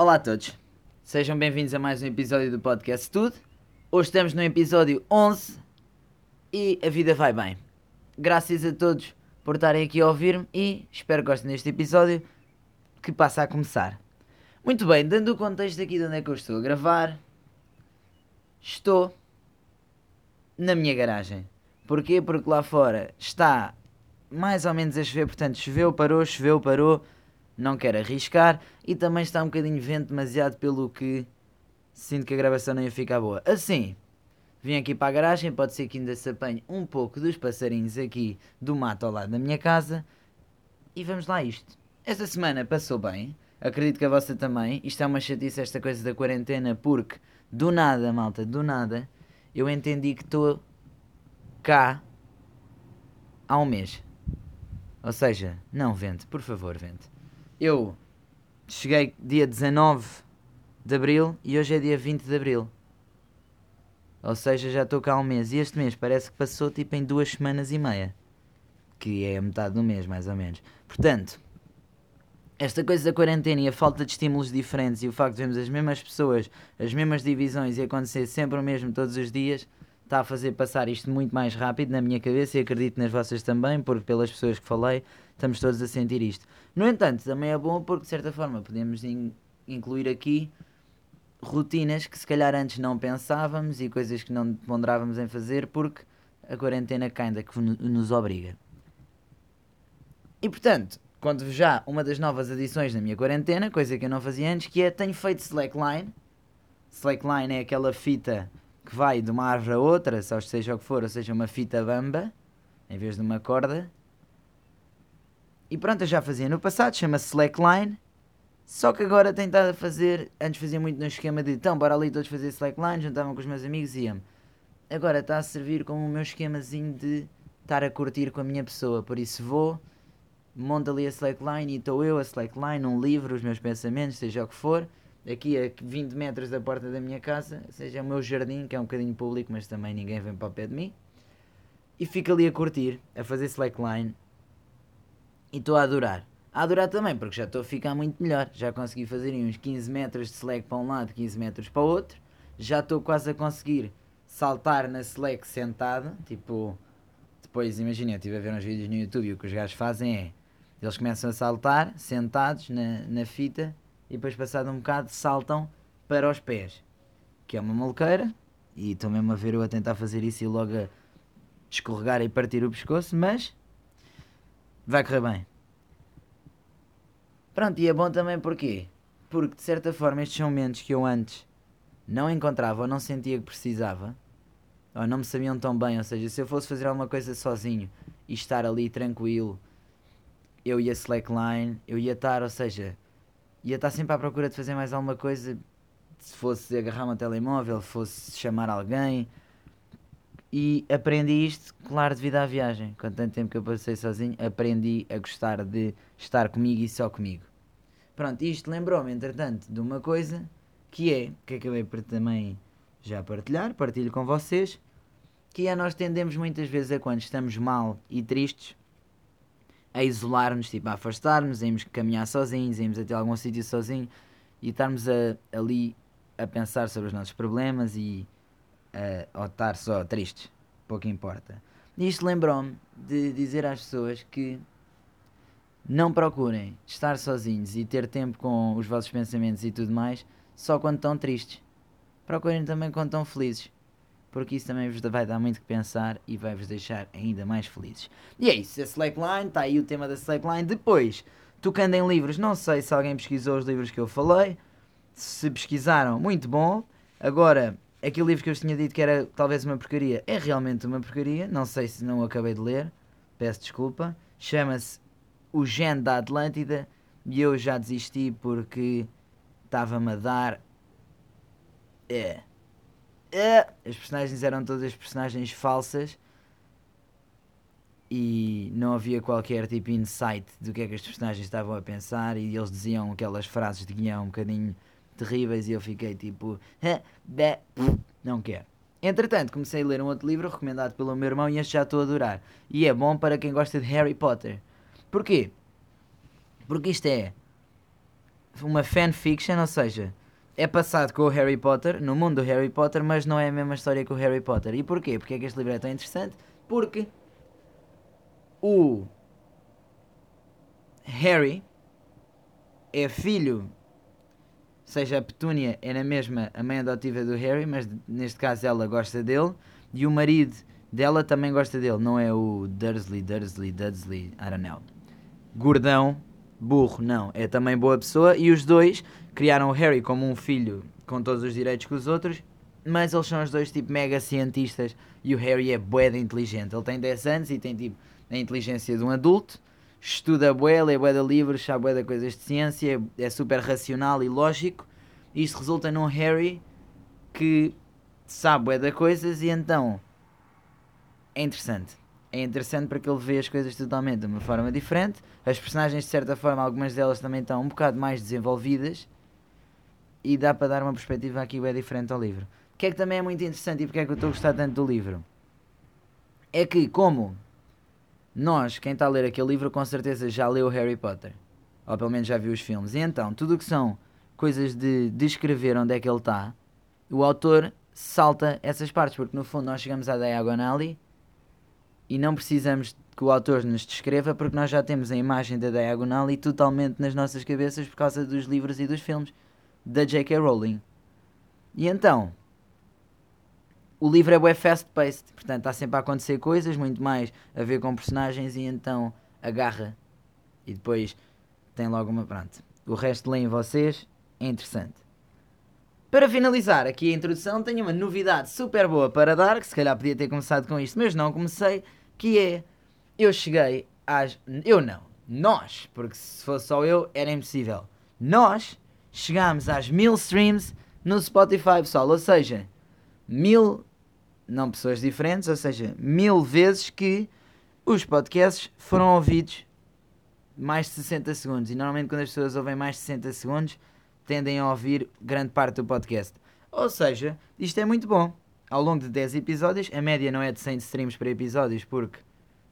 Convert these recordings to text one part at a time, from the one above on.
Olá a todos, sejam bem-vindos a mais um episódio do podcast Tudo. Hoje estamos no episódio 11 e a vida vai bem. Graças a todos por estarem aqui a ouvir-me e espero que gostem deste episódio que passa a começar. Muito bem, dando o contexto aqui de onde é que eu estou a gravar, estou na minha garagem. Porquê? Porque lá fora está mais ou menos a chover, portanto choveu, parou, choveu, parou, não quero arriscar e também está um bocadinho vento demasiado pelo que sinto que a gravação não ia ficar boa. Assim, vim aqui para a garagem, pode ser que ainda se apanhe um pouco dos passarinhos aqui do mato ao lado da minha casa e vamos lá isto. Esta semana passou bem, acredito que a vossa também, isto é uma chatice esta coisa da quarentena porque do nada, malta, do nada, eu entendi que estou cá há um mês. Ou seja, não, vente, por favor, vente. Eu cheguei dia 19 de Abril e hoje é dia 20 de Abril. Ou seja, já estou cá há um mês. E este mês parece que passou tipo em duas semanas e meia. Que é a metade do mês, mais ou menos. Portanto, esta coisa da quarentena e a falta de estímulos diferentes e o facto de vermos as mesmas pessoas, as mesmas divisões e acontecer sempre o mesmo todos os dias, está a fazer passar isto muito mais rápido na minha cabeça e acredito nas vossas também, porque pelas pessoas que falei, estamos todos a sentir isto. No entanto, também é bom porque de certa forma podemos in incluir aqui rotinas que se calhar antes não pensávamos e coisas que não ponderávamos em fazer porque a quarentena ainda que nos obriga. E portanto, conto-vos já uma das novas adições na minha quarentena, coisa que eu não fazia antes, que é tenho feito slackline. Slackline é aquela fita que vai de uma árvore a outra, seja o que for, ou seja, uma fita bamba, em vez de uma corda. E pronto, eu já fazia no passado, chama-se slackline. Só que agora tenho estado a fazer, antes fazia muito no esquema de então, bora ali todos fazer slackline, juntavam com os meus amigos e iam. Agora está a servir como o meu esquemazinho de estar a curtir com a minha pessoa, por isso vou, monto ali a slackline e estou eu a slackline, um livro, os meus pensamentos, seja o que for, aqui a 20 metros da porta da minha casa, seja o meu jardim, que é um bocadinho público, mas também ninguém vem para o pé de mim, e fico ali a curtir, a fazer slackline, e estou a adorar. A adorar também, porque já estou a ficar muito melhor. Já consegui fazer uns 15 metros de slack para um lado, 15 metros para o outro. Já estou quase a conseguir saltar na slack sentado. Tipo, depois imagina, eu estive a ver uns vídeos no YouTube e o que os gajos fazem é eles começam a saltar sentados na, na fita e depois, passado um bocado, saltam para os pés, que é uma maluqueira. E estou mesmo a ver eu a tentar fazer isso e logo a escorregar e partir o pescoço, mas vai correr bem. Pronto, e é bom também porquê? Porque de certa forma estes são momentos que eu antes não encontrava ou não sentia que precisava, ou não me sabiam tão bem, ou seja, se eu fosse fazer alguma coisa sozinho e estar ali tranquilo, eu ia slackline, eu ia estar, ou seja, ia estar sempre à procura de fazer mais alguma coisa, se fosse agarrar um telemóvel, fosse chamar alguém, e aprendi isto, claro, devido à viagem. Com tanto tempo que eu passei sozinho, aprendi a gostar de estar comigo e só comigo. Pronto, isto lembrou-me, entretanto, de uma coisa que é, que acabei por também já partilhar, partilho com vocês, que é nós tendemos muitas vezes a quando estamos mal e tristes, a isolar-nos, tipo a afastar-nos, a irmos caminhar sozinhos, a irmos até algum sítio sozinho e estarmos a, ali a pensar sobre os nossos problemas e uh, ou estar só tristes, pouco importa. Isto lembrou-me de dizer às pessoas que não procurem estar sozinhos e ter tempo com os vossos pensamentos e tudo mais só quando estão tristes. Procurem também quando estão felizes, porque isso também vos vai dar muito que pensar e vai vos deixar ainda mais felizes. E é isso, a Slackline, está aí o tema da Slackline. Depois, tocando em livros, não sei se alguém pesquisou os livros que eu falei. Se pesquisaram, muito bom. Agora, aquele livro que eu tinha dito que era talvez uma porcaria, é realmente uma porcaria. Não sei se não acabei de ler, peço desculpa. Chama-se O Gen da Atlântida e eu já desisti porque estava-me a dar. É. É. As personagens eram todas personagens falsas e não havia qualquer tipo de insight do que é que as personagens estavam a pensar e eles diziam aquelas frases de guião um bocadinho terríveis e eu fiquei tipo, não quero. Entretanto, comecei a ler um outro livro recomendado pelo meu irmão e este já estou a adorar. E é bom para quem gosta de Harry Potter. Porquê? Porque isto é uma fanfiction, ou seja, é passado com o Harry Potter, no mundo do Harry Potter, mas não é a mesma história que o Harry Potter. E porquê? Porque é que este livro é tão interessante? Porque o Harry é filho, seja, a Petúnia é na mesma a mãe adotiva do Harry, mas neste caso ela gosta dele, e o marido dela também gosta dele, não é o Dursley, Dursley, Dudsley, I don't know. Gordão, burro, não, é também boa pessoa, e os dois criaram o Harry como um filho com todos os direitos que os outros, mas eles são os dois tipo mega cientistas e o Harry é bué de inteligente. Ele tem 10 anos e tem tipo a inteligência de um adulto, estuda bué, lê bué de livros, sabe bué de coisas de ciência, é super racional e lógico. E isto resulta num Harry que sabe bué de coisas e então é interessante. É interessante porque ele vê as coisas totalmente de uma forma diferente. As personagens, de certa forma, algumas delas também estão um bocado mais desenvolvidas e dá para dar uma perspectiva aqui bem diferente ao livro. O que é que também é muito interessante e porque é que eu estou a gostar tanto do livro? É que, como nós, quem está a ler aquele livro, com certeza já leu Harry Potter. Ou pelo menos já viu os filmes. E então, tudo o que são coisas de descrever onde é que ele está, o autor salta essas partes, porque no fundo nós chegamos à Diagon Alley e não precisamos que o autor nos descreva, porque nós já temos a imagem da Diagon Alley totalmente nas nossas cabeças por causa dos livros e dos filmes da J.K. Rowling. E então, o livro é bué fast-paced, portanto está sempre a acontecer coisas, muito mais a ver com personagens e então agarra e depois tem logo uma pronto. O resto leem vocês, é interessante. Para finalizar aqui a introdução, tenho uma novidade super boa para dar, que se calhar podia ter começado com isto, mas não comecei, que é eu cheguei às. Eu não, nós, porque se fosse só eu era impossível. Nós chegámos às mil streams no Spotify, pessoal, ou seja, mil não pessoas diferentes, ou seja, mil vezes que os podcasts foram ouvidos mais de 60 segundos. E normalmente quando as pessoas ouvem mais de 60 segundos, tendem a ouvir grande parte do podcast. Ou seja, isto é muito bom. Ao longo de 10 episódios, a média não é de 100 streams por episódios, porque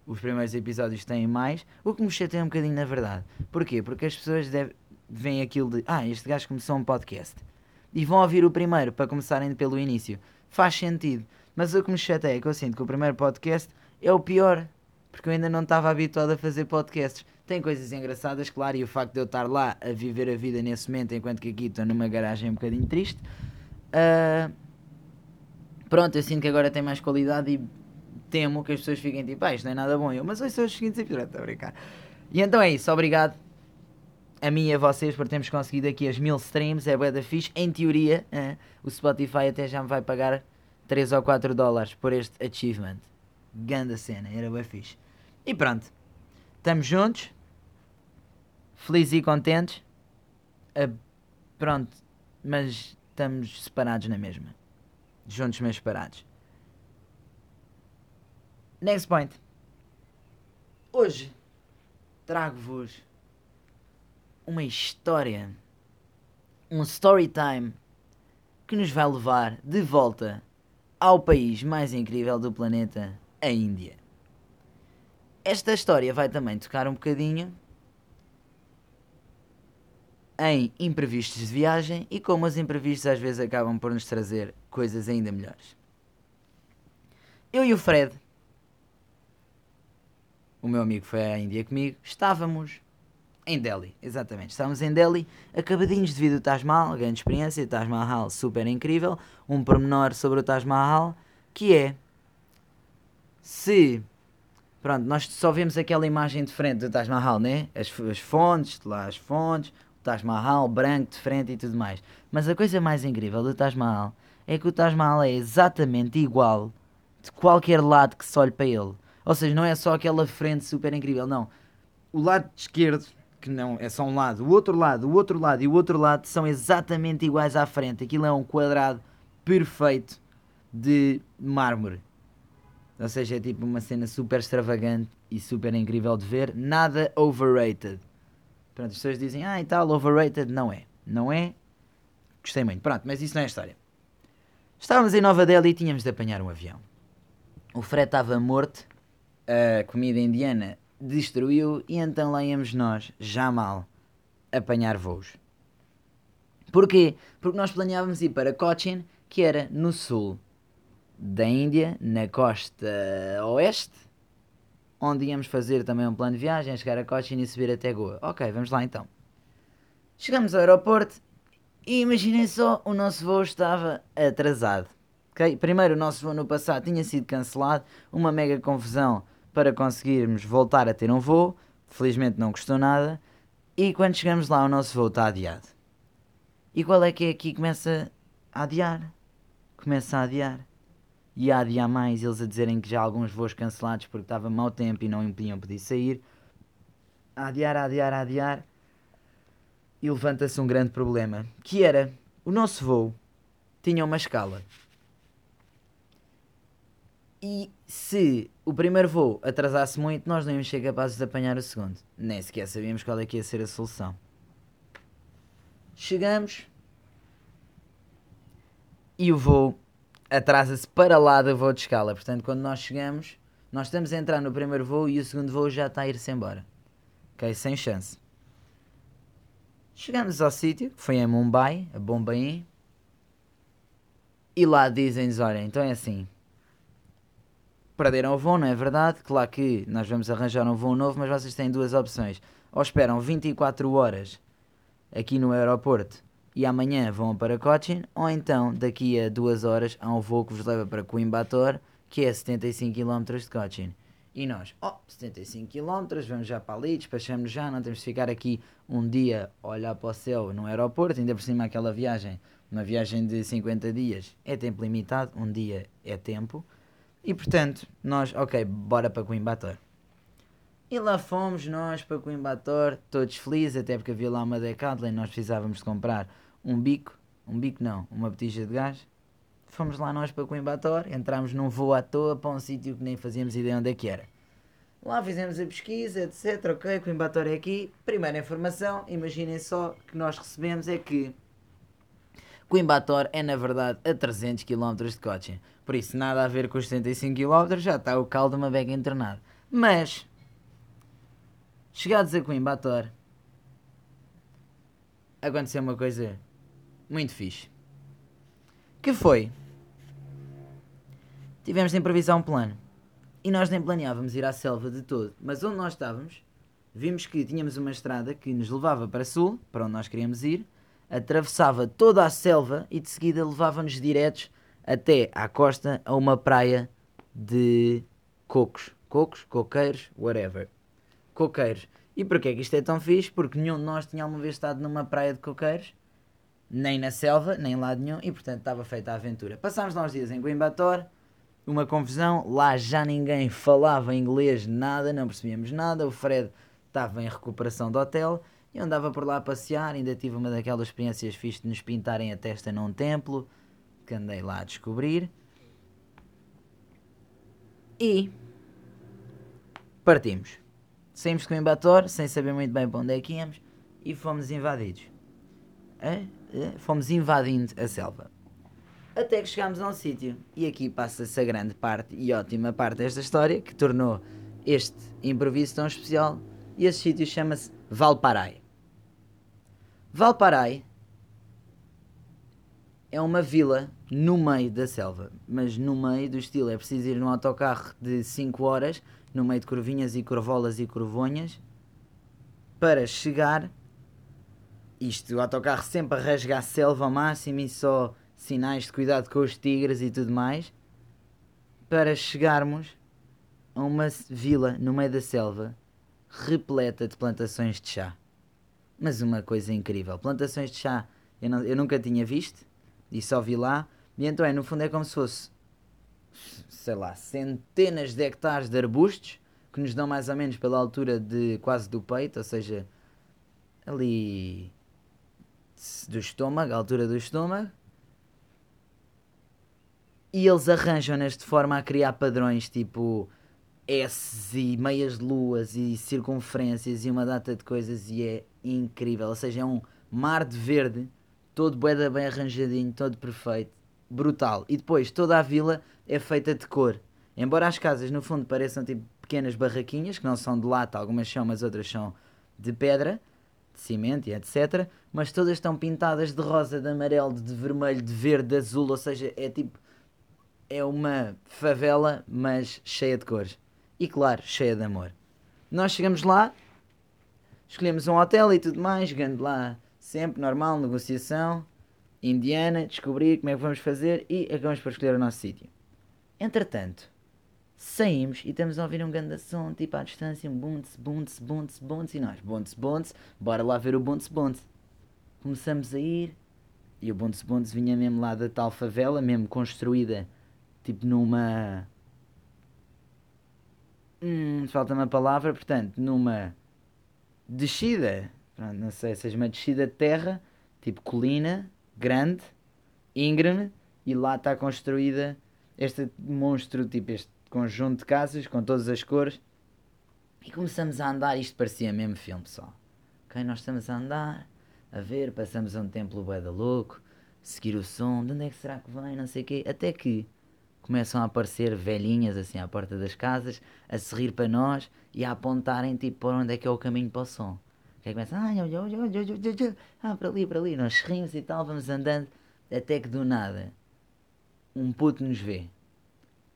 os primeiros episódios têm mais, o que me chateia um bocadinho na verdade. Porquê? Porque as pessoas deve, veem aquilo de, ah, este gajo começou um podcast. E vão ouvir o primeiro para começarem pelo início. Faz sentido. Mas o que me chateia é que eu sinto que o primeiro podcast é o pior. Porque eu ainda não estava habituado a fazer podcasts. Tem coisas engraçadas, claro, e o facto de eu estar lá a viver a vida nesse momento, enquanto que aqui estou numa garagem um bocadinho triste. Uh, pronto, eu sinto que agora tem mais qualidade e temo que as pessoas fiquem tipo, ah, isto não é nada bom. Eu, mas hoje são os seguintes episódios, estou a brincar. E então é isso, obrigado a mim e a vocês por termos conseguido aqui as mil streams, é bué da fixe. Em teoria, o Spotify até já me vai pagar 3 ou 4 dólares por este achievement. Ganda cena, era bem fixe. E pronto, estamos juntos, felizes e contentes. Uh, pronto, mas estamos separados na mesma. Juntos, mas separados. Next point. Hoje trago-vos uma história, um story time que nos vai levar de volta ao país mais incrível do planeta, a Índia. Esta história vai também tocar um bocadinho em imprevistos de viagem e como os imprevistos às vezes acabam por nos trazer coisas ainda melhores. Eu e o Fred, o meu amigo foi à Índia comigo, estávamos em Delhi, exatamente. Estávamos em Delhi, acabadinhos devido ao Taj Mahal, grande experiência, Taj Mahal super incrível. Um pormenor sobre o Taj Mahal, que é se pronto, nós só vemos aquela imagem de frente do Taj Mahal, né? As, as fontes, lá as fontes, o Taj Mahal branco de frente e tudo mais. Mas a coisa mais incrível do Taj Mahal é que o Taj Mahal é exatamente igual de qualquer lado que se olhe para ele. Ou seja, não é só aquela frente super incrível, não. O lado esquerdo que não é só um lado, o outro lado, o outro lado e o outro lado são exatamente iguais à frente. Aquilo é um quadrado perfeito de mármore. Ou seja, é tipo uma cena super extravagante e super incrível de ver. Nada overrated. Pronto, as pessoas dizem, ah e tal, overrated. Não é. Não é. Gostei muito. Pronto, mas isso não é história. Estávamos em Nova Delhi e tínhamos de apanhar um avião. O Fred estava morto. A comida indiana destruiu e então lá íamos nós, já mal, apanhar voos. Porquê? Porque nós planeávamos ir para Cochin, que era no sul da Índia, na costa oeste, onde íamos fazer também um plano de viagem, chegar a Cochin e subir até Goa. Ok, vamos lá então. Chegamos ao aeroporto e imaginem só, o nosso voo estava atrasado. Okay? Primeiro, o nosso voo no passado tinha sido cancelado, uma mega confusão para conseguirmos voltar a ter um voo. Felizmente não custou nada. E quando chegamos lá, o nosso voo está adiado. E qual é que é aqui começa a adiar? Começa a adiar. E a adiar mais, eles a dizerem que já há alguns voos cancelados porque estava mau tempo e não impediam poder sair. A adiar, a adiar, a adiar. E levanta-se um grande problema, que era o nosso voo tinha uma escala. E se o primeiro voo atrasasse muito, nós não íamos ser capazes de apanhar o segundo. Nem sequer sabíamos qual é que ia ser a solução. Chegamos e o voo atrasa-se para lá do voo de escala. Portanto, quando nós chegamos, nós estamos a entrar no primeiro voo e o segundo voo já está a ir-se embora. Ok? Sem chance. Chegamos ao sítio, que foi em Mumbai, a Bombaim. E lá dizem-nos: olha, então é assim perderam o voo, não é verdade? Claro que nós vamos arranjar um voo novo, mas vocês têm duas opções. Ou esperam 24 horas aqui no aeroporto e amanhã vão para Cochin, ou então daqui a duas horas há um voo que vos leva para Coimbatore, que é 75 km de Cochin. E nós, oh, 75 km, vamos já para ali, despachamos já, não temos de ficar aqui um dia a olhar para o céu no aeroporto, ainda por cima aquela viagem, uma viagem de 50 dias, é tempo limitado, um dia é tempo. E portanto, nós, ok, bora para Coimbatore. E lá fomos nós para Coimbatore, todos felizes, até porque havia lá uma Decathlon e nós precisávamos de comprar um bico, um bico não, uma botija de gás. Fomos lá nós para Coimbatore, entramos num voo à toa para um sítio que nem fazíamos ideia onde é que era. Lá fizemos a pesquisa, etc. Ok, Coimbatore é aqui. Primeira informação, imaginem só que nós recebemos é que Coimbatore é na verdade a 300 km de Cochin. Por isso, nada a ver com os 75 km, já está o caldo de uma beca internado. Mas, chegados a Coimbatore, aconteceu uma coisa muito fixe. Que foi? Tivemos de improvisar um plano. E nós nem planeávamos ir à selva de todo. Mas onde nós estávamos, vimos que tínhamos uma estrada que nos levava para sul, para onde nós queríamos ir, atravessava toda a selva e de seguida levava-nos diretos até à costa a uma praia de cocos. Cocos, coqueiros, whatever. Coqueiros. E porquê que isto é tão fixe? Porque nenhum de nós tinha alguma vez estado numa praia de coqueiros, nem na selva, nem em lado nenhum, e portanto estava feita a aventura. Passámos lá uns dias em Coimbatore, uma confusão, lá já ninguém falava inglês, nada, não percebíamos nada, o Fred estava em recuperação do hotel, e andava por lá a passear, ainda tive uma daquelas experiências fixas de nos pintarem a testa num templo, que andei lá a descobrir. E partimos. Saímos com o Embator, sem saber muito bem para onde é que íamos, e fomos invadidos. É? É? Fomos invadindo a selva. Até que chegámos a um sítio, e aqui passa-se a grande parte e ótima parte desta história, que tornou este improviso tão especial, e esse sítio chama-se Valparai. Valparai é uma vila no meio da selva, mas no meio do estilo. É preciso ir num autocarro de 5 horas, no meio de curvinhas e curvolas e curvonhas, para chegar. Isto, o autocarro sempre a rasgar a selva ao máximo e só sinais de cuidado com os tigres e tudo mais, para chegarmos a uma vila no meio da selva repleta de plantações de chá. Mas uma coisa incrível, plantações de chá eu, não, eu nunca tinha visto e só vi lá. E então é, no fundo é como se fosse, sei lá, centenas de hectares de arbustos que nos dão mais ou menos pela altura de quase do peito, ou seja, ali do estômago, a altura do estômago. E eles arranjam-nas de forma a criar padrões tipo S e meias luas e circunferências e uma data de coisas e é incrível. Ou seja, é um mar de verde todo boeda bem arranjadinho, todo perfeito, brutal. E depois toda a vila é feita de cor. Embora as casas no fundo pareçam tipo pequenas barraquinhas, que não são de lata, algumas são, mas outras são de pedra, de cimento e etc. Mas todas estão pintadas de rosa, de amarelo, de vermelho, de verde, de azul, ou seja, é tipo. É uma favela, mas cheia de cores. E claro, cheia de amor. Nós chegamos lá, escolhemos um hotel e tudo mais, chegando lá sempre, normal, negociação, indiana, descobrir como é que vamos fazer e acabamos por escolher o nosso sítio. Entretanto, saímos e estamos a ouvir um grande som, tipo à distância, um bunts, bunts, bunts, bunts, e nós, bunts, bunts, bora lá ver o bunts, bunts. Começamos a ir e o bunts, bunts vinha mesmo lá da tal favela, mesmo construída, tipo numa... Hum, falta uma palavra, portanto, numa descida, não sei, seja uma descida de terra, tipo colina, grande, íngreme, e lá está construída este monstro, tipo este conjunto de casas com todas as cores. E começamos a andar, isto parecia mesmo filme, pessoal. Ok, nós estamos a andar, a ver, passamos a um templo bué da louco, seguir o som, de onde é que será que vem, não sei o quê, até que começam a aparecer velhinhas assim à porta das casas, a se rir para nós e a apontarem tipo para onde é que é o caminho para o som. Que começa, ah, olha, olha, olha, olha, olha, ah, para ali, para ali, nós rimos e tal, vamos andando, até que do nada um puto nos vê,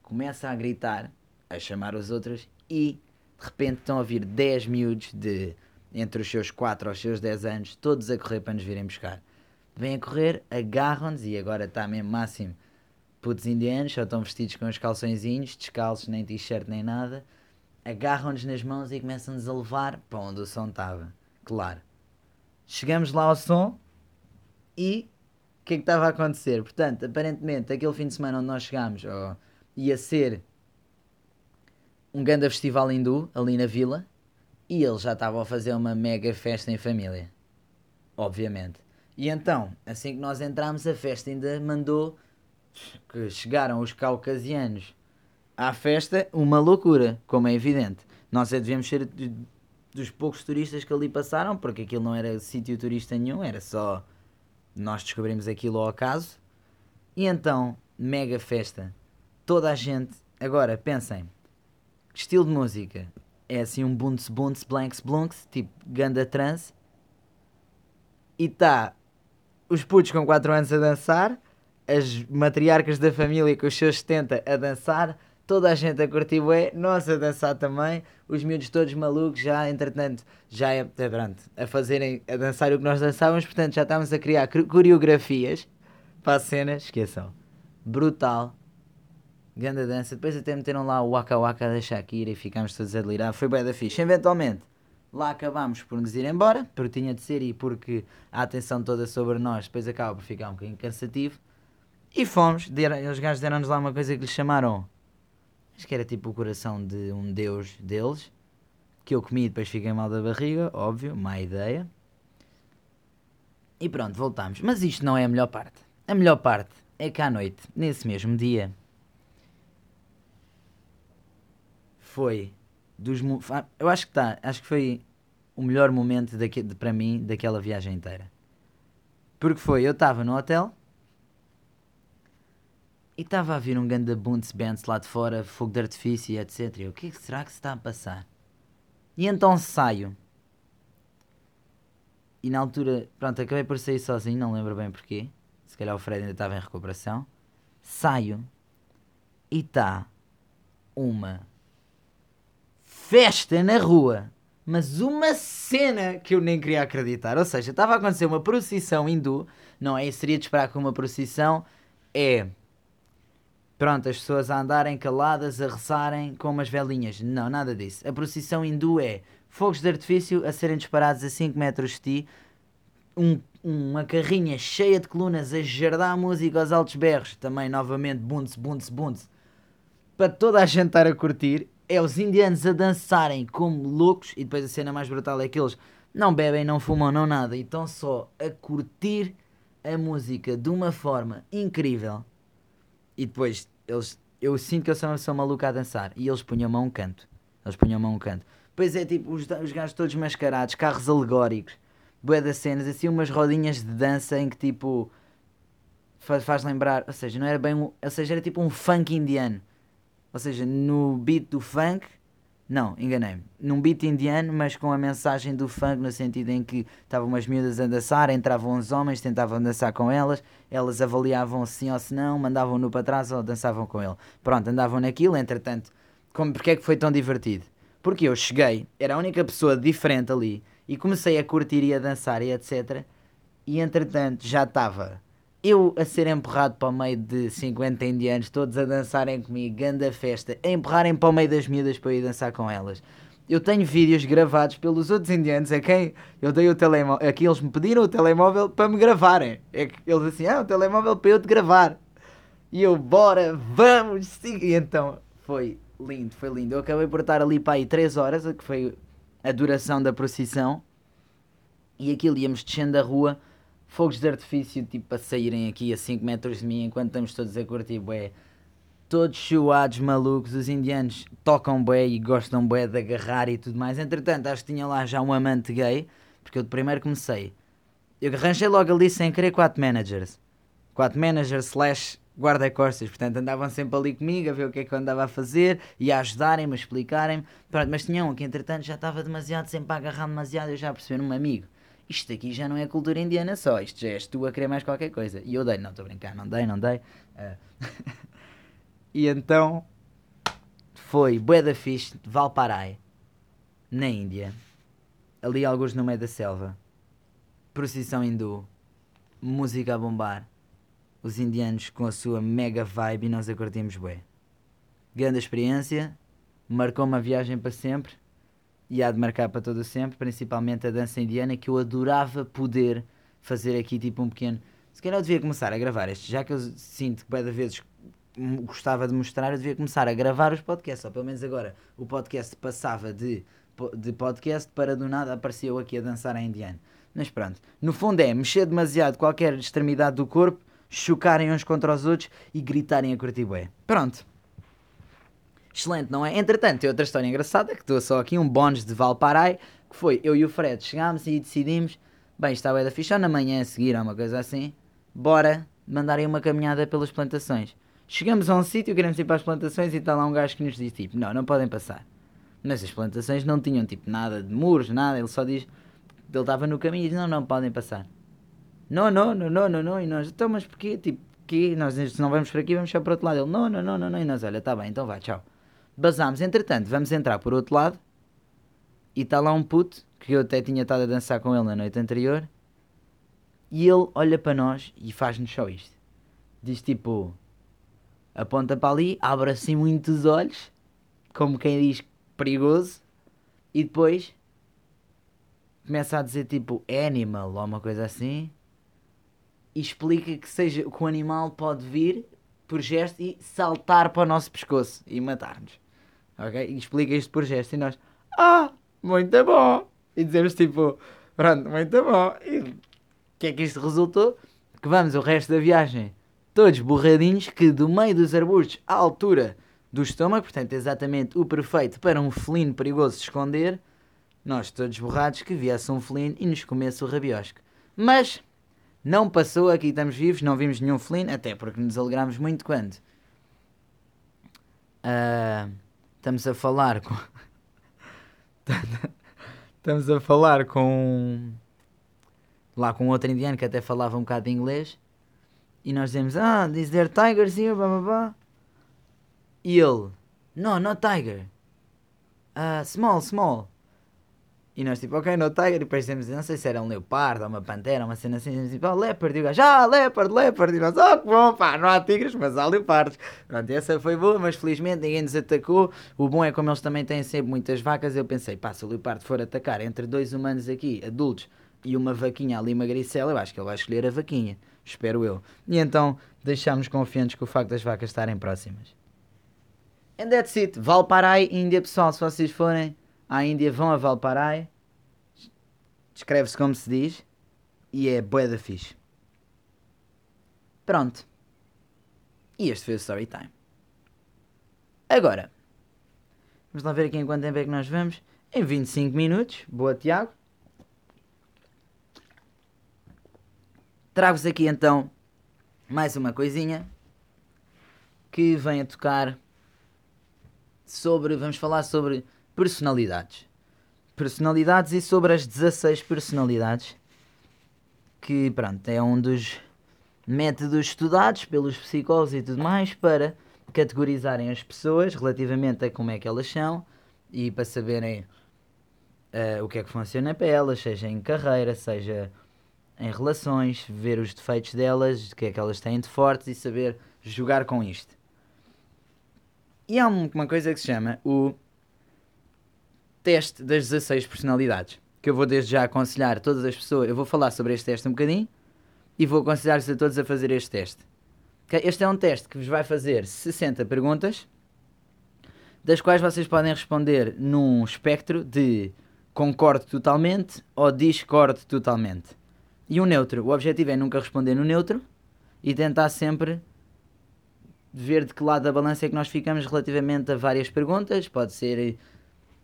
começa a gritar, a chamar os outros e de repente estão a vir 10 miúdos de entre os seus 4 aos seus 10 anos, todos a correr para nos virem buscar. Vêm a correr, agarram-nos e agora está mesmo máximo. Putos indianos, só estão vestidos com os calçõezinhos, descalços, nem t-shirt nem nada. Agarram-nos nas mãos e começam-nos a levar para onde o som estava. Claro. Chegamos lá ao som e o que é que estava a acontecer? Portanto, aparentemente, aquele fim de semana onde nós chegámos oh, ia ser um grande festival hindu ali na vila e eles já estavam a fazer uma mega festa em família. Obviamente. E então, assim que nós entramos, a festa ainda mandou que chegaram os caucasianos à festa, uma loucura, como é evidente. Nós é devemos ser dos poucos turistas que ali passaram, porque aquilo não era sítio turista nenhum, era só nós descobrimos aquilo ao acaso. E então, mega festa. Toda a gente. Agora, pensem. Estilo de música? É assim um bunts bunts blanks blunks, tipo ganda trance. E tá os putos com 4 anos a dançar, as matriarcas da família com os seus 70 a dançar, toda a gente a curtir bué, nós a dançar também, os miúdos todos malucos já, entretanto, já é, é pronto, a fazerem, a dançar o que nós dançávamos, portanto já estávamos a criar coreografias para a cena, esqueçam, brutal, grande dança, depois até meteram lá o Waka Waka da Shakira e ficámos todos a delirar, foi bem da fixe, eventualmente, lá acabámos por nos ir embora, porque tinha de ser e porque a atenção toda sobre nós depois acaba por ficar um bocadinho cansativo, e fomos, deram, os gajos deram-nos lá uma coisa que lhes chamaram Acho que era tipo o coração de um deus deles. Que eu comi e depois fiquei mal da barriga, óbvio, má ideia. E pronto, voltamos. Mas isto não é a melhor parte. A melhor parte é que à noite, nesse mesmo dia, foi dos. Eu acho que está, acho que foi o melhor momento daqui, de, para mim daquela viagem inteira. Porque foi, eu estava no hotel e estava a vir um ganda bands lá de fora, fogo de artifício e etc. E eu, o que será que se está a passar? E então saio. E na altura, pronto, acabei por sair sozinho, não lembro bem porquê. Se calhar o Fred ainda estava em recuperação. Saio e está uma festa na rua. Mas uma cena que eu nem queria acreditar. Ou seja, estava a acontecer uma procissão hindu. Não é? Seria de esperar que uma procissão é pronto, as pessoas a andarem caladas, a rezarem com umas velinhas. Não, nada disso. A procissão hindu é fogos de artifício a serem disparados a 5 metros de ti, um, uma carrinha cheia de colunas a jardar a música aos altos berros, também novamente bunts, bunts, bunts, para toda a gente estar a curtir. É os indianos a dançarem como loucos, e depois a cena mais brutal é que eles não bebem, não fumam, não nada, e estão só a curtir a música de uma forma incrível. E depois eles, eu sinto que eu sou uma pessoa maluca a dançar. E eles punham a mão um canto. Eles punham a mão um canto. Depois é tipo os, os gajos todos mascarados, carros alegóricos, bué das cenas, assim umas rodinhas de dança em que tipo faz, faz lembrar, ou seja, não era bem, ou seja, era tipo um funk indiano. Ou seja, no beat do funk, Não, enganei-me. Num beat indiano, mas com a mensagem do funk, no sentido em que estavam umas miúdas a dançar, entravam os homens, tentavam dançar com elas, elas avaliavam sim ou se não, mandavam-no para trás ou dançavam com ele. Pronto, andavam naquilo, entretanto, como, porque é que foi tão divertido? Porque eu cheguei, era a única pessoa diferente ali, e comecei a curtir e a dançar e etc. E entretanto já estava eu a ser empurrado para o meio de 50 indianos, todos a dançarem comigo, ganda festa, a empurrarem para o meio das miúdas para eu ir dançar com elas. Eu tenho vídeos gravados pelos outros indianos a quem eu dei o telemóvel, a quem eles me pediram o telemóvel para me gravarem. É que eles assim, ah, o telemóvel para eu te gravar. E eu, bora, vamos, sim. E então foi lindo, foi lindo. Eu acabei por estar ali para aí 3 horas, que foi a duração da procissão. E aquilo íamos descendo a rua fogos de artifício tipo a saírem aqui a 5 metros de mim enquanto estamos todos a curtir bué. Todos chuados, malucos, os indianos tocam bué e gostam bué de agarrar e tudo mais. Entretanto, acho que tinha lá já um amante gay, porque eu de primeiro comecei. Eu arranjei logo ali sem querer quatro managers. Quatro managers slash guarda-costas, portanto andavam sempre ali comigo a ver o que é que eu andava a fazer e a ajudarem-me, a explicarem-me. Mas tinha um que entretanto já estava demasiado sempre a agarrar demasiado, eu já percebi um amigo isto aqui já não é cultura indiana só, isto já és tu a querer mais qualquer coisa. E eu dei, não estou a brincar, não dei, não dei. Uh, e então foi Bué da Valparai, na Índia, ali alguns no meio da selva, procissão hindu, música a bombar, os indianos com a sua mega vibe e nós a curtimos bué. Grande experiência, marcou uma viagem para sempre e há de marcar para todo sempre, principalmente a dança indiana, que eu adorava poder fazer aqui tipo um pequeno. Se calhar eu devia começar a gravar este, já que eu sinto que cada vezes gostava de mostrar, eu devia começar a gravar os podcasts, ou pelo menos agora o podcast passava de, de podcast para do nada apareceu aqui a dançar a indiano. Mas pronto, no fundo é mexer demasiado qualquer extremidade do corpo, chocarem uns contra os outros e gritarem a curtir bué. Pronto. Excelente, não é? Entretanto, tem outra história engraçada, que estou só aqui, um bónus de Valparai, que foi eu e o Fred chegámos e decidimos, bem, estava é da ficha, na manhã a seguir, ou uma coisa assim, bora mandarem uma caminhada pelas plantações. Chegamos a um sítio, queremos ir para as plantações e está lá um gajo que nos diz, tipo, não, não podem passar. Mas as plantações não tinham, tipo, nada de muros, nada, ele só diz, ele estava no caminho e diz, não, não podem passar. Não, não, não, não, não, não, e nós, então, mas porquê, tipo, que nós se não vamos por aqui, vamos para o outro lado. Ele, não, não, não, não, não, e nós, olha, está bem, então vá, tchau. Basámos, entretanto, vamos entrar por outro lado e está lá um puto que eu até tinha estado a dançar com ele na noite anterior e ele olha para nós e faz-nos só isto. Diz tipo, aponta para ali, abre assim muitos olhos, como quem diz perigoso, e depois começa a dizer tipo animal ou uma coisa assim e explica que seja que o animal pode vir por gesto e saltar para o nosso pescoço e matar-nos. Ok? E explica isto por gesto e nós, ah, muito bom! E dizemos tipo, pronto, muito bom. E o que é que isto resultou? Que vamos o resto da viagem todos borradinhos, que do meio dos arbustos à altura do estômago, portanto exatamente o perfeito para um felino perigoso se esconder, nós todos borrados que viesse um felino e nos comesse o rabiosco. Mas não passou, aqui estamos vivos, não vimos nenhum felino, até porque nos alegramos muito quando uh, estamos a falar com. estamos a falar com. lá com outro indiano que até falava um bocado de inglês e nós dizemos, ah, is there tigers here, blá blá blá. E ele, no, not tiger. Uh, small, small. E nós tipo, ok, no tiger. E depois dizemos, não sei se era um leopardo ou uma pantera, uma cena assim. E tipo, oh, leopard. E o gajo, ah, leopard, leopard. E nós, oh, que bom, pá, não há tigres, mas há leopardos. Pronto, essa foi boa, mas felizmente ninguém nos atacou. O bom é como eles também têm sempre muitas vacas. Eu pensei, pá, se o leopardo for atacar entre dois humanos aqui, adultos, e uma vaquinha ali, uma gricela, eu acho que ele vai escolher a vaquinha espero eu. E então deixámos confiantes com o facto das vacas estarem próximas. And that's it. Valparai, Índia, pessoal, se vocês forem à Índia, vão a Valparai. Escreve-se como se diz. E é bué da fixe. Pronto. E este foi o Story Time. Agora, vamos lá ver aqui em quanto tempo é que nós vamos. Em 25 minutos. Boa, Tiago. Trago-vos aqui então mais uma coisinha que vem a tocar sobre. Vamos falar sobre personalidades. Personalidades e sobre as 16 personalidades, que pronto, é um dos métodos estudados pelos psicólogos e tudo mais para categorizarem as pessoas relativamente a como é que elas são e para saberem uh, o que é que funciona para elas, seja em carreira, seja em relações, ver os defeitos delas, o que é que elas têm de fortes e saber jogar com isto. E há uma coisa que se chama o teste das 16 personalidades, que eu vou desde já aconselhar todas as pessoas, eu vou falar sobre este teste um bocadinho e vou aconselhar-vos a todos a fazer este teste. Este é um teste que vos vai fazer 60 perguntas, das quais vocês podem responder num espectro de concordo totalmente ou discordo totalmente. E um neutro. O objetivo é nunca responder no neutro e tentar sempre ver de que lado da balança é que nós ficamos relativamente a várias perguntas. Pode ser.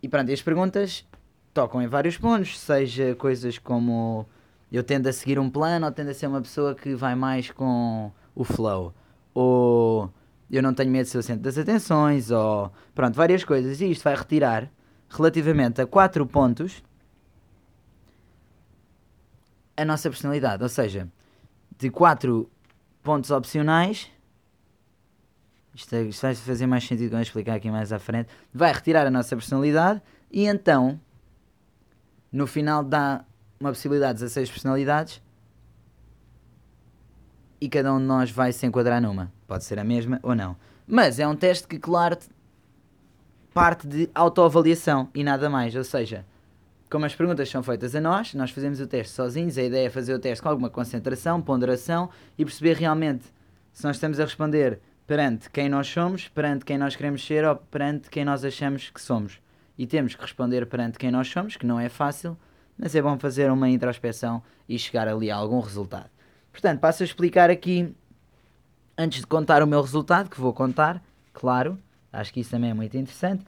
E pronto, as perguntas tocam em vários pontos, seja coisas como eu tendo a seguir um plano ou tendo a ser uma pessoa que vai mais com o flow. Ou eu não tenho medo de ser o centro das atenções, ou pronto, várias coisas. E isto vai retirar relativamente a quatro pontos a nossa personalidade. Ou seja, de quatro pontos opcionais, isto, é, isto vai fazer mais sentido quando eu explicar aqui mais à frente, vai retirar a nossa personalidade e então, no final, dá uma possibilidade de 16 personalidades e cada um de nós vai se enquadrar numa. Pode ser a mesma ou não. Mas é um teste que, claro, parte de autoavaliação e nada mais. Ou seja, como as perguntas são feitas a nós, nós fazemos o teste sozinhos. A ideia é fazer o teste com alguma concentração, ponderação e perceber realmente se nós estamos a responder perante quem nós somos, perante quem nós queremos ser ou perante quem nós achamos que somos. E temos que responder perante quem nós somos, que não é fácil, mas é bom fazer uma introspeção e chegar ali a algum resultado. Portanto, passo a explicar aqui, antes de contar o meu resultado, que vou contar, claro, acho que isso também é muito interessante.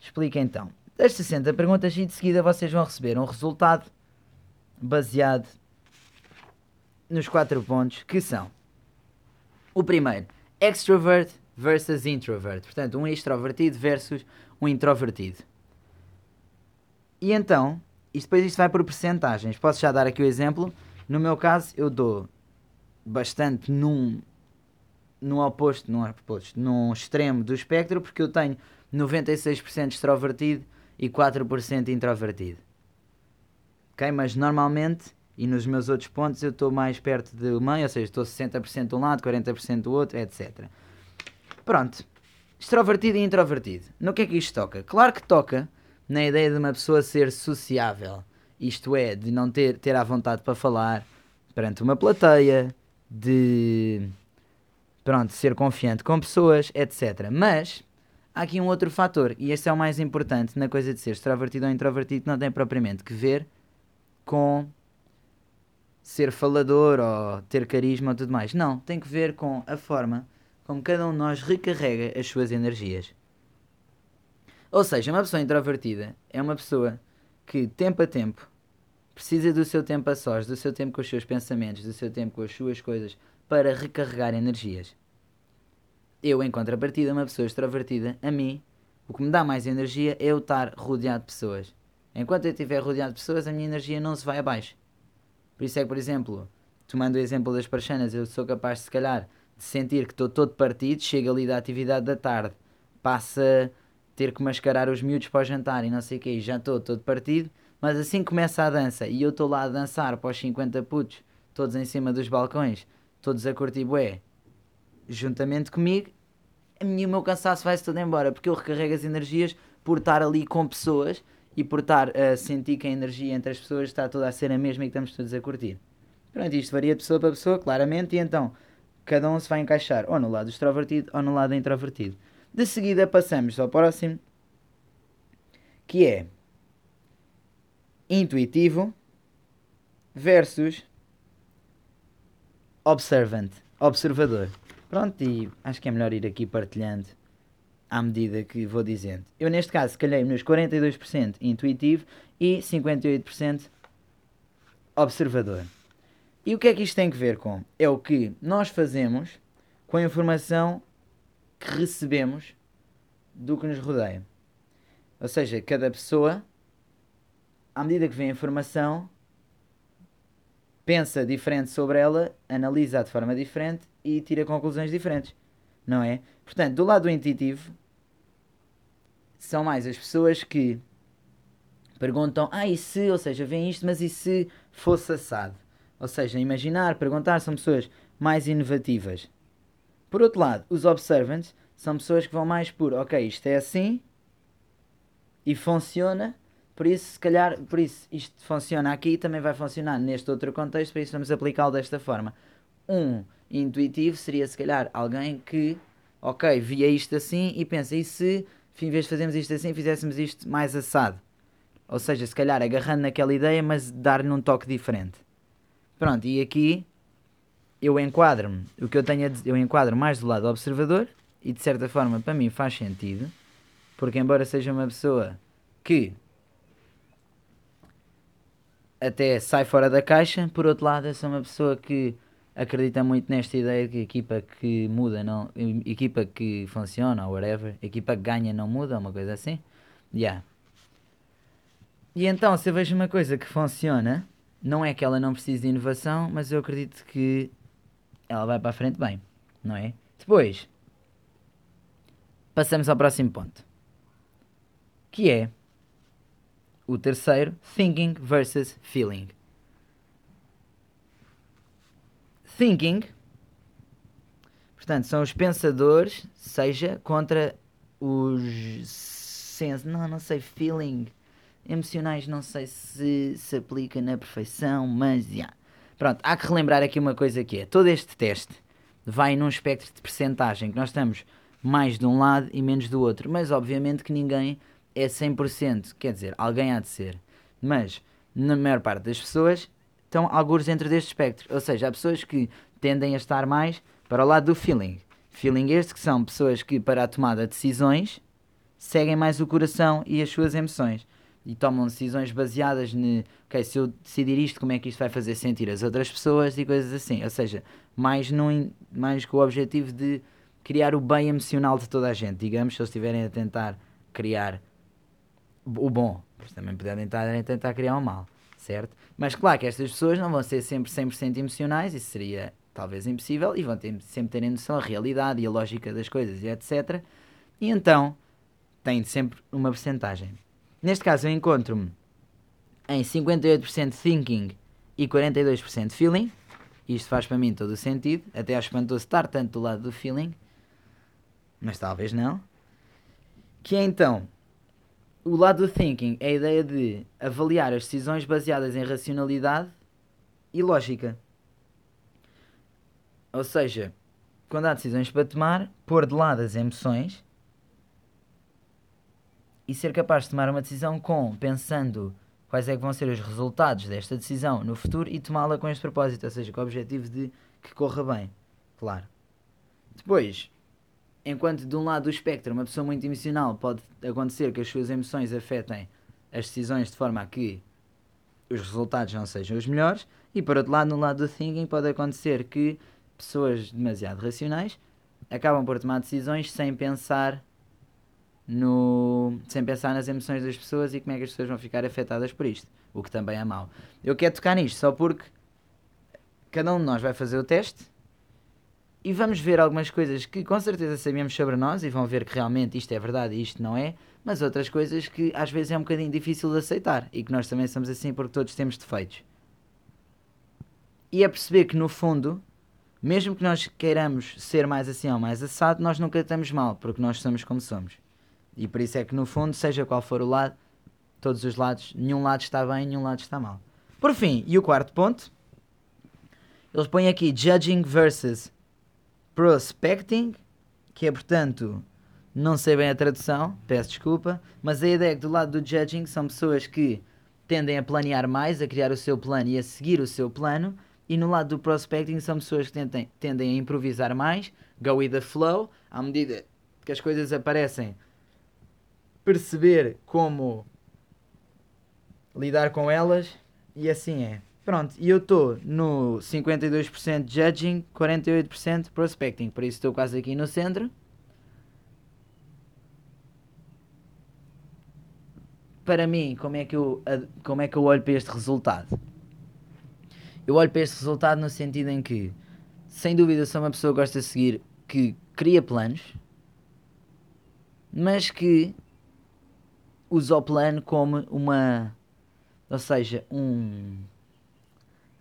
Explica então. Das 60 perguntas e de seguida vocês vão receber um resultado baseado nos quatro pontos que são o primeiro, extrovert versus introvert. Portanto, um extrovertido versus um introvertido. E então, isto depois isto vai por percentagens. Posso já dar aqui o exemplo. No meu caso, eu dou bastante num, num oposto, num oposto, num extremo do espectro, porque eu tenho 96% extrovertido e 4% introvertido. Ok? Mas normalmente, e nos meus outros pontos, eu estou mais perto do meio, ou seja, estou 60% de um lado, 40% do outro, etc. Pronto. Extrovertido e introvertido. No que é que isto toca? Claro que toca na ideia de uma pessoa ser sociável. Isto é, de não ter, ter à vontade para falar perante uma plateia, de pronto, ser confiante com pessoas, etc. Mas há aqui um outro fator, e este é o mais importante na coisa de ser extrovertido ou introvertido, que não tem propriamente que ver com ser falador ou ter carisma ou tudo mais. Não, tem que ver com a forma como cada um de nós recarrega as suas energias. Ou seja, uma pessoa introvertida é uma pessoa que, tempo a tempo, precisa do seu tempo a sós, do seu tempo com os seus pensamentos, do seu tempo com as suas coisas, para recarregar energias. Eu, em contrapartida, uma pessoa extrovertida, a mim, o que me dá mais energia é eu estar rodeado de pessoas. Enquanto eu estiver rodeado de pessoas, a minha energia não se vai abaixo. Por isso é que, por exemplo, tomando o exemplo das parchanas, eu sou capaz, se calhar, de sentir que estou todo partido, chego ali da atividade da tarde, passa ter que mascarar os miúdos para o jantar e não sei o que, já estou todo partido, mas assim começa a dança e eu estou lá a dançar para os 50 putos, todos em cima dos balcões, todos a curtir bué, juntamente comigo, minha, o meu cansaço vai-se todo embora, porque eu recarrego as energias por estar ali com pessoas e por estar a sentir que a energia entre as pessoas está toda a ser a mesma e que estamos todos a curtir. Pronto, isto varia de pessoa para pessoa, claramente, e então cada um se vai encaixar ou no lado extrovertido ou no lado introvertido. De seguida passamos ao próximo, que é intuitivo versus observant, observador. Pronto, e acho que é melhor ir aqui partilhando à medida que vou dizendo. Eu neste caso calhei nos 42% intuitivo e 58% observador. E o que é que isto tem que ver com? É o que nós fazemos com a informação que recebemos do que nos rodeia. Ou seja, cada pessoa, à medida que vê a informação, pensa diferente sobre ela, analisa de forma diferente e tira conclusões diferentes. Não é? Portanto, do lado intuitivo, são mais as pessoas que perguntam, ah, e se, ou seja, vem isto, mas e se fosse assado? Ou seja, imaginar, perguntar, são pessoas mais inovativas. Por outro lado, os observants são pessoas que vão mais por, ok, isto é assim e funciona, por isso, se calhar, por isso isto funciona aqui e também vai funcionar neste outro contexto, por isso vamos aplicá-lo desta forma. Um intuitivo seria, se calhar, alguém que, ok, via isto assim e pensa, e se, em vez de fazermos isto assim, fizéssemos isto mais assado? Ou seja, se calhar agarrando naquela ideia, mas dar-lhe um toque diferente. Pronto, e aqui eu enquadro-me, o que eu tenho a dizer, eu enquadro mais do lado observador e de certa forma para mim faz sentido, porque embora seja uma pessoa que até sai fora da caixa, por outro lado eu sou uma pessoa que acredita muito nesta ideia de que equipa que muda, não, equipa que funciona, ou whatever, equipa que ganha não muda, uma coisa assim. Yeah. E então, se eu vejo uma coisa que funciona, não é que ela não precise de inovação, mas eu acredito que ela vai para a frente bem, não é? Depois, passamos ao próximo ponto, que é o terceiro, thinking versus feeling. Thinking, portanto, são os pensadores, seja contra os sense, não, não sei, feeling, emocionais, não sei se se aplica na perfeição, mas já. Yeah. Pronto, há que relembrar aqui uma coisa que é, todo este teste vai num espectro de percentagem, que nós estamos mais de um lado e menos do outro, mas obviamente que ninguém é 100%, quer dizer, alguém há de ser, mas na maior parte das pessoas estão alguns dentro deste espectro, ou seja, há pessoas que tendem a estar mais para o lado do feeling. Feeling este que são pessoas que para a tomada de decisões seguem mais o coração e as suas emoções e tomam decisões baseadas no ok, se eu decidir isto, como é que isto vai fazer sentir as outras pessoas e coisas assim. Ou seja, mais, num, mais com o objetivo de criar o bem emocional de toda a gente. Digamos, se eles estiverem a tentar criar o bom, mas também podem tentar, tentar criar o mal, certo? Mas claro que estas pessoas não vão ser sempre 100% emocionais, isso seria talvez impossível, e vão ter, sempre terem noção da realidade e a lógica das coisas e etc. E então, têm sempre uma percentagem. Neste caso, eu encontro-me em 58% thinking e 42% feeling. Isto faz para mim todo o sentido. Até acho espantoso estar tanto do lado do feeling, mas talvez não. Que é então o lado do thinking é a ideia de avaliar as decisões baseadas em racionalidade e lógica. Ou seja, quando há decisões para tomar, pôr de lado as emoções e ser capaz de tomar uma decisão com, pensando quais é que vão ser os resultados desta decisão no futuro e tomá-la com este propósito, ou seja, com o objetivo de que corra bem, claro. Depois, enquanto de um lado do espectro uma pessoa muito emocional pode acontecer que as suas emoções afetem as decisões de forma a que os resultados não sejam os melhores, e por outro lado, no lado do thinking pode acontecer que pessoas demasiado racionais acabam por tomar decisões sem pensar no, sem pensar nas emoções das pessoas e como é que as pessoas vão ficar afetadas por isto, o que também é mau. Eu quero tocar nisto só porque cada um de nós vai fazer o teste e vamos ver algumas coisas que com certeza sabemos sobre nós e vão ver que realmente isto é verdade e isto não é, mas outras coisas que às vezes é um bocadinho difícil de aceitar e que nós também somos assim porque todos temos defeitos. E é perceber que no fundo, mesmo que nós queiramos ser mais assim ou mais assado, nós nunca estamos mal, porque nós somos como somos. E por isso é que, no fundo, seja qual for o lado, todos os lados, nenhum lado está bem, nenhum lado está mal. Por fim, e o quarto ponto, eles põem aqui judging versus prospecting, que é, portanto, não sei bem a tradução, peço desculpa, mas a ideia é que do lado do judging são pessoas que tendem a planear mais, a criar o seu plano e a seguir o seu plano, e no lado do prospecting são pessoas que tentem, tendem a improvisar mais, go with the flow, à medida que as coisas aparecem, perceber como lidar com elas e assim é. Pronto, e eu estou no 52% judging, 48% prospecting, por isso estou quase aqui no centro. para mim, como é, que eu, como é que eu olho para este resultado? Eu olho para este resultado no sentido em que, sem dúvida, sou uma pessoa que gosta de seguir, que cria planos, mas que usa o plano como uma. Ou seja, um.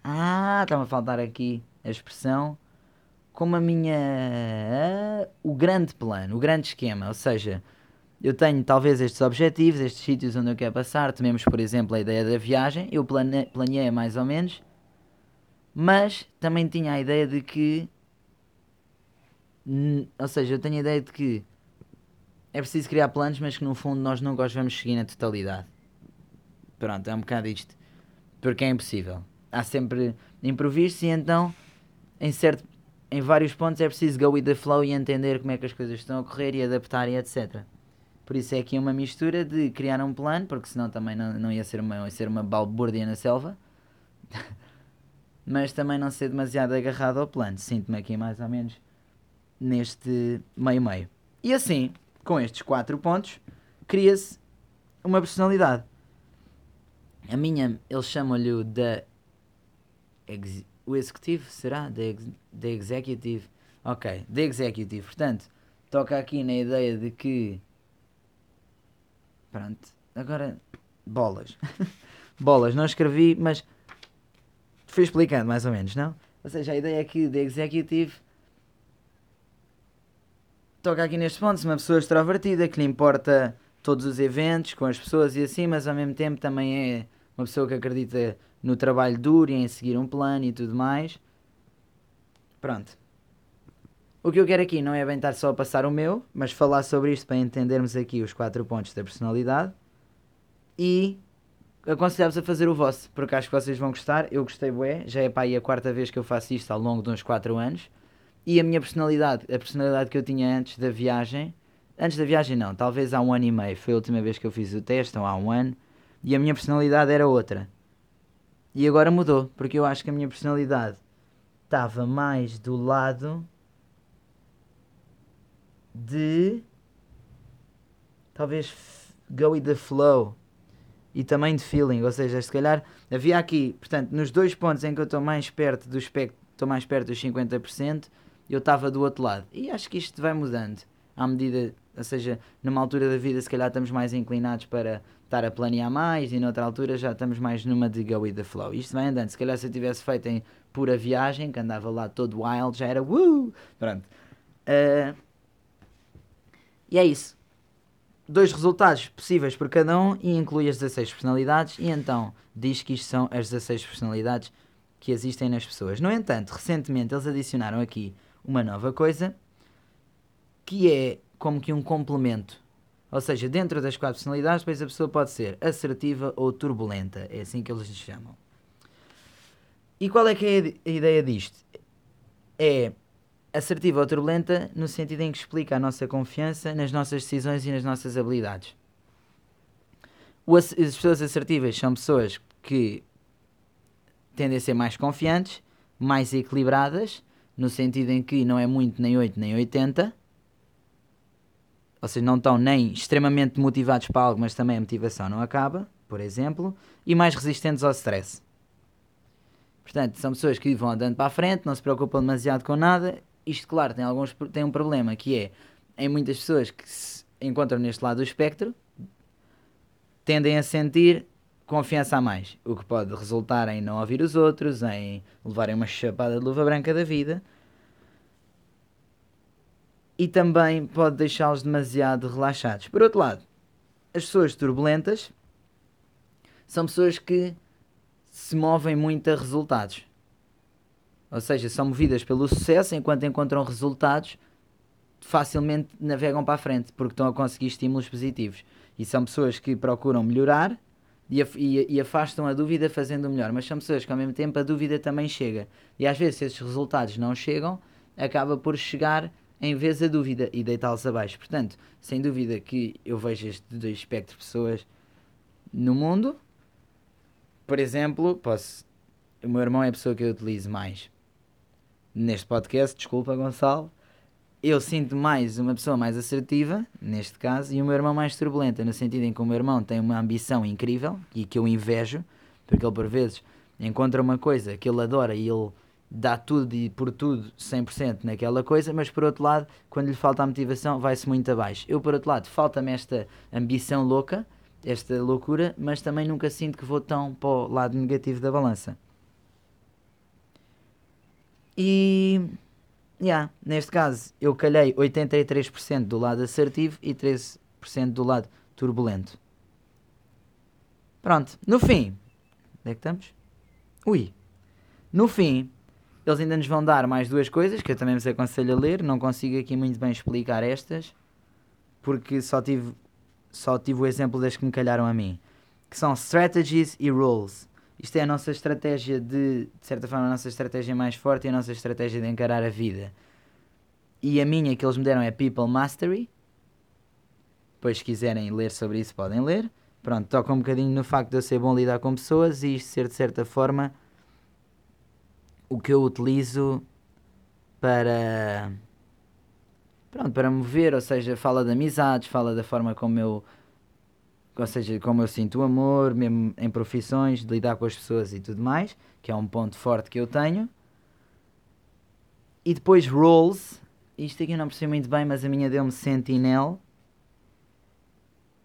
Ah, está-me a faltar aqui a expressão. Como a minha. O grande plano, o grande esquema. Ou seja, eu tenho talvez estes objetivos, estes sítios onde eu quero passar. Tomemos, por exemplo, a ideia da viagem. Eu plane... planeei mais ou menos. Mas também tinha a ideia de que. Ou seja, eu tenho a ideia de que é preciso criar planos, mas que no fundo nós nunca os vamos seguir na totalidade. Pronto, é um bocado isto. Porque é impossível. Há sempre improviso e então, em, certo, em vários pontos, é preciso go with the flow e entender como é que as coisas estão a correr e adaptar e etc. Por isso é aqui uma mistura de criar um plano, porque senão também não, não ia ser uma, ia ser uma balbúrdia na selva. mas também não ser demasiado agarrado ao plano. Sinto-me aqui mais ou menos neste meio-meio. E assim, com estes quatro pontos, cria-se uma personalidade. A minha, eles chamam-lhe o da. O executivo, será? Da executive. Ok, da executive. Portanto, toca aqui na ideia de que. Pronto, agora. Bolas. Bolas, não escrevi, mas. Fui explicando mais ou menos, não? Ou seja, a ideia é que da executive toca aqui neste ponto, se uma pessoa extrovertida que lhe importa todos os eventos com as pessoas e assim, mas ao mesmo tempo também é uma pessoa que acredita no trabalho duro e em seguir um plano e tudo mais. Pronto. O que eu quero aqui não é bem estar só a passar o meu, mas falar sobre isto para entendermos aqui os quatro pontos da personalidade e aconselhar-vos a fazer o vosso, porque acho que vocês vão gostar. Eu gostei, bué, já é para aí a quarta vez que eu faço isto ao longo de uns 4 anos. E a minha personalidade, a personalidade que eu tinha antes da viagem, antes da viagem não, talvez há um ano e meio, foi a última vez que eu fiz o teste, ou há um ano, e a minha personalidade era outra. E agora mudou, porque eu acho que a minha personalidade estava mais do lado de talvez go with the flow e também de feeling, ou seja, se calhar havia aqui, portanto, nos dois pontos em que eu estou mais perto do espectro, estou mais perto dos 50%, eu estava do outro lado. E acho que isto vai mudando à medida, ou seja, numa altura da vida se calhar estamos mais inclinados para estar a planear mais e noutra altura já estamos mais numa de go with the flow. Isto vai andando. Se calhar se eu tivesse feito em pura viagem, que andava lá todo wild, já era woo! Pronto. Uh, e é isso. Dois resultados possíveis por cada um e inclui as 16 personalidades e então diz que isto são as 16 personalidades que existem nas pessoas. No entanto, recentemente eles adicionaram aqui uma nova coisa que é como que um complemento. Ou seja, dentro das quatro personalidades, depois a pessoa pode ser assertiva ou turbulenta. É assim que eles lhe chamam. E qual é que é a ideia disto? É assertiva ou turbulenta no sentido em que explica a nossa confiança nas nossas decisões e nas nossas habilidades. As pessoas assertivas são pessoas que tendem a ser mais confiantes, mais equilibradas no sentido em que não é muito nem 8 nem 80. Seja, não estão nem extremamente motivados para algo, mas também a motivação não acaba, por exemplo, e mais resistentes ao stress. Portanto, são pessoas que vão andando para a frente, não se preocupam demasiado com nada. Isto, claro, tem, alguns, tem um problema que é, em muitas pessoas que se encontram neste lado do espectro, tendem a sentir confiança a mais, o que pode resultar em não ouvir os outros, em levarem uma chapada de luva branca da vida e também pode deixá-los demasiado relaxados. Por outro lado, as pessoas turbulentas são pessoas que se movem muito a resultados. Ou seja, são movidas pelo sucesso enquanto encontram resultados facilmente navegam para a frente porque estão a conseguir estímulos positivos. E são pessoas que procuram melhorar e, afastam a dúvida fazendo o melhor. Mas são pessoas que ao mesmo tempo a dúvida também chega. E às vezes, se esses resultados não chegam, acaba por chegar em vez a dúvida e deitá-los abaixo. Portanto, sem dúvida que eu vejo este dois espectro de pessoas no mundo. Por exemplo, posso. O meu irmão é a pessoa que eu utilizo mais neste podcast. Desculpa, Gonçalo. eu sinto mais uma pessoa mais assertiva, neste caso, e o meu irmão mais turbulenta, no sentido em que o meu irmão tem uma ambição incrível e que eu invejo, porque ele por vezes encontra uma coisa que ele adora e ele dá tudo e por tudo 100% naquela coisa, mas por outro lado, quando lhe falta a motivação, vai-se muito abaixo. Eu, por outro lado, falta-me esta ambição louca, esta loucura, mas também nunca sinto que vou tão para o lado negativo da balança. E. Yeah, neste caso, eu calhei 83% do lado assertivo e 13% do lado turbulento. Pronto, no fim. Onde é que estamos? Ui. No fim, eles ainda nos vão dar mais duas coisas que eu também vos aconselho a ler. Não consigo aqui muito bem explicar estas, porque só tive, só tive o exemplo das que me calharam a mim. Que são strategies e rules. Isto é a nossa estratégia de, de certa forma, a nossa estratégia mais forte e a nossa estratégia de encarar a vida. E a minha que eles me deram é People Mastery. Depois, se quiserem ler sobre isso, podem ler. Pronto, toca um bocadinho no facto de eu ser bom lidar com pessoas e isto ser, de certa forma, o que eu utilizo para pronto, para mover, ou seja, fala de amizades, fala da forma como eu ou seja, como eu sinto o amor, mesmo em profissões, de lidar com as pessoas e tudo mais, que é um ponto forte que eu tenho. E depois roles, isto aqui eu não percebo muito bem, mas a minha deu-me sentinel.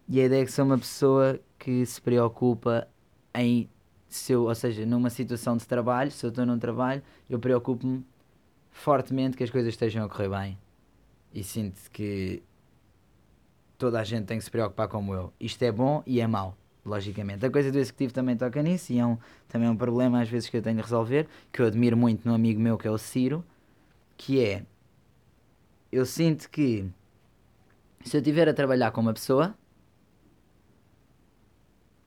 E a ideia é que sou uma pessoa que se preocupa em se eu, ou seja, numa situação de trabalho, se eu estou num trabalho, eu preocupo-me fortemente que as coisas estejam a correr bem. E sinto que toda a gente tem que se preocupar como eu. Isto é bom e é mau, logicamente. A coisa do executivo também toca nisso e é um, também é um problema às vezes que eu tenho de resolver, que eu admiro muito num amigo meu que é o Ciro, que é, eu sinto que se eu estiver a trabalhar com uma pessoa,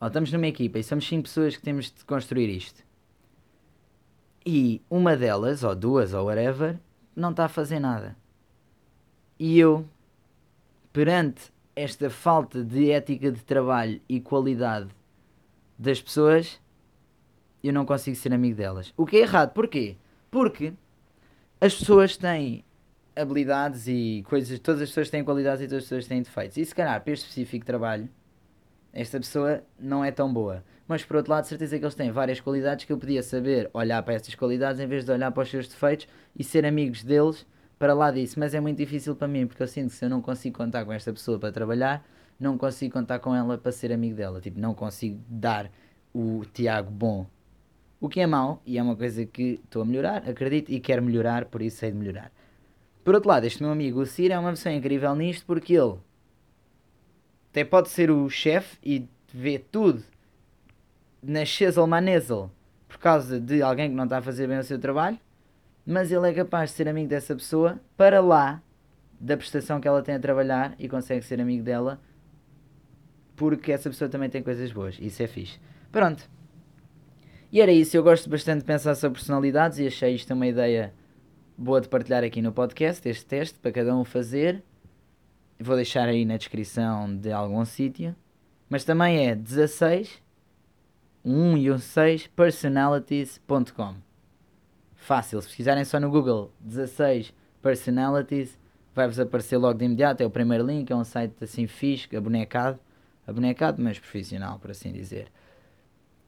Ó, estamos numa equipa e somos 5 pessoas que temos de construir isto. E uma delas, ou duas, ou whatever, não está a fazer nada. E eu, perante esta falta de ética de trabalho e qualidade das pessoas, eu não consigo ser amigo delas. O que é errado. Porquê? Porque as pessoas têm habilidades e coisas, todas as pessoas têm qualidades e todas as pessoas têm defeitos. E se calhar, para este específico trabalho, esta pessoa não é tão boa. Mas por outro lado, certeza que eles têm várias qualidades que eu podia saber olhar para estas qualidades em vez de olhar para os seus defeitos e ser amigos deles para lá disso. Mas é muito difícil para mim porque eu sinto que se eu não consigo contar com esta pessoa para trabalhar, não consigo contar com ela para ser amigo dela. Tipo, não consigo dar o Tiago bom. O que é mau e é uma coisa que estou a melhorar, acredito, e quero melhorar, por isso sei de melhorar. Por outro lado, este meu amigo o Ciro é uma pessoa incrível nisto porque ele até pode ser o chefe e vê tudo na Manezel por causa de alguém que não está a fazer bem o seu trabalho, mas ele é capaz de ser amigo dessa pessoa para lá da prestação que ela tem a trabalhar e consegue ser amigo dela porque essa pessoa também tem coisas boas. Isso é fixe. Pronto. E era isso. Eu gosto bastante de pensar sobre personalidades e achei isto uma ideia boa de partilhar aqui no podcast, este teste, para cada um fazer. Vou deixar aí na descrição de algum sítio. Mas também é 16 1 e 6 personalities.com. Fácil, se pesquisarem só no Google 16 personalities, vai-vos aparecer logo de imediato. É o primeiro link, é um site assim fixe, abonecado, abonecado, mas profissional, por assim dizer.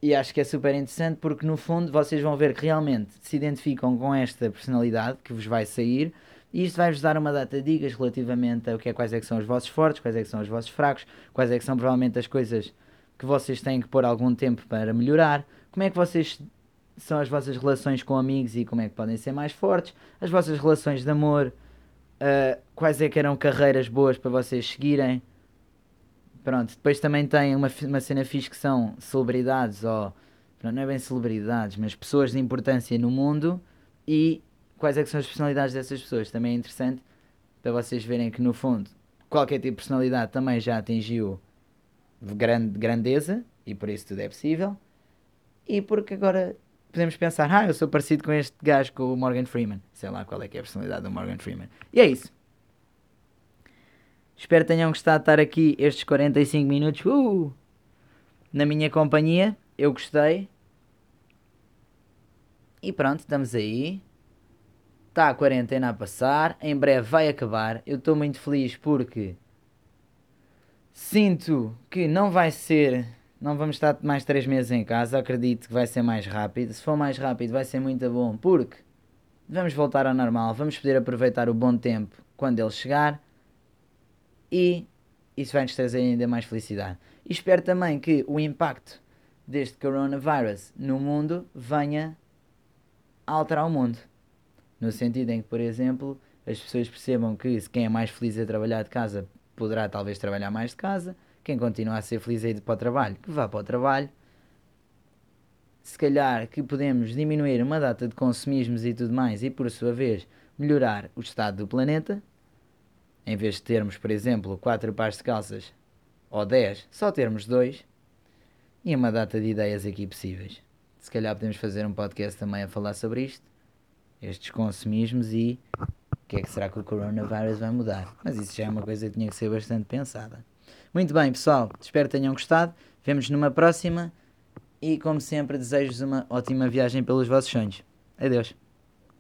E acho que é super interessante porque no fundo vocês vão ver que realmente se identificam com esta personalidade que vos vai sair e isto vai-vos dar uma data de dicas relativamente a que é, quais é que são os vossos fortes, quais é que são os vossos fracos, quais é que são provavelmente as coisas que vocês têm que pôr algum tempo para melhorar, como é que vocês são as vossas relações com amigos e como é que podem ser mais fortes, as vossas relações de amor, uh, quais é que eram carreiras boas para vocês seguirem. Pronto, depois também tem uma, uma cena fixe que são celebridades ou não é bem celebridades, mas pessoas de importância no mundo e quais é são as personalidades dessas pessoas. Também é interessante para vocês verem que no fundo qualquer tipo de personalidade também já atingiu grande, grandeza e por isso tudo é possível. E porque agora podemos pensar, ah, eu sou parecido com este gajo, com o Morgan Freeman. Sei lá qual é que é a personalidade do Morgan Freeman. E é isso. Espero que tenham gostado de estar aqui estes 45 minutos uh, na minha companhia. Eu gostei. E pronto, estamos aí. Está a quarentena a passar, em breve vai acabar. Eu estou muito feliz porque sinto que não vai ser, não vamos estar mais 3 meses em casa. Acredito que vai ser mais rápido. Se for mais rápido, vai ser muito bom porque vamos voltar ao normal, vamos poder aproveitar o bom tempo quando ele chegar e isso vai nos trazer ainda mais felicidade. E espero também que o impacto deste coronavirus no mundo venha a alterar o mundo. No sentido em que, por exemplo, as pessoas percebam que quem é mais feliz a trabalhar de casa poderá talvez trabalhar mais de casa, quem continua a ser feliz a ir para o trabalho, que vá para o trabalho. Se calhar que podemos diminuir uma data de consumismos e tudo mais e, por sua vez, melhorar o estado do planeta. Em vez de termos, por exemplo, 4 pares de calças ou 10, só termos 2. E uma data de ideias aqui possíveis. Se calhar podemos fazer um podcast também a falar sobre isto estes consumismos e o que é que será que o coronavírus vai mudar. Mas isso já é uma coisa que tinha que ser bastante pensada. Muito bem, pessoal, espero que tenham gostado. Vemos numa próxima e, como sempre, desejo-vos uma ótima viagem pelos vossos sonhos. Adeus.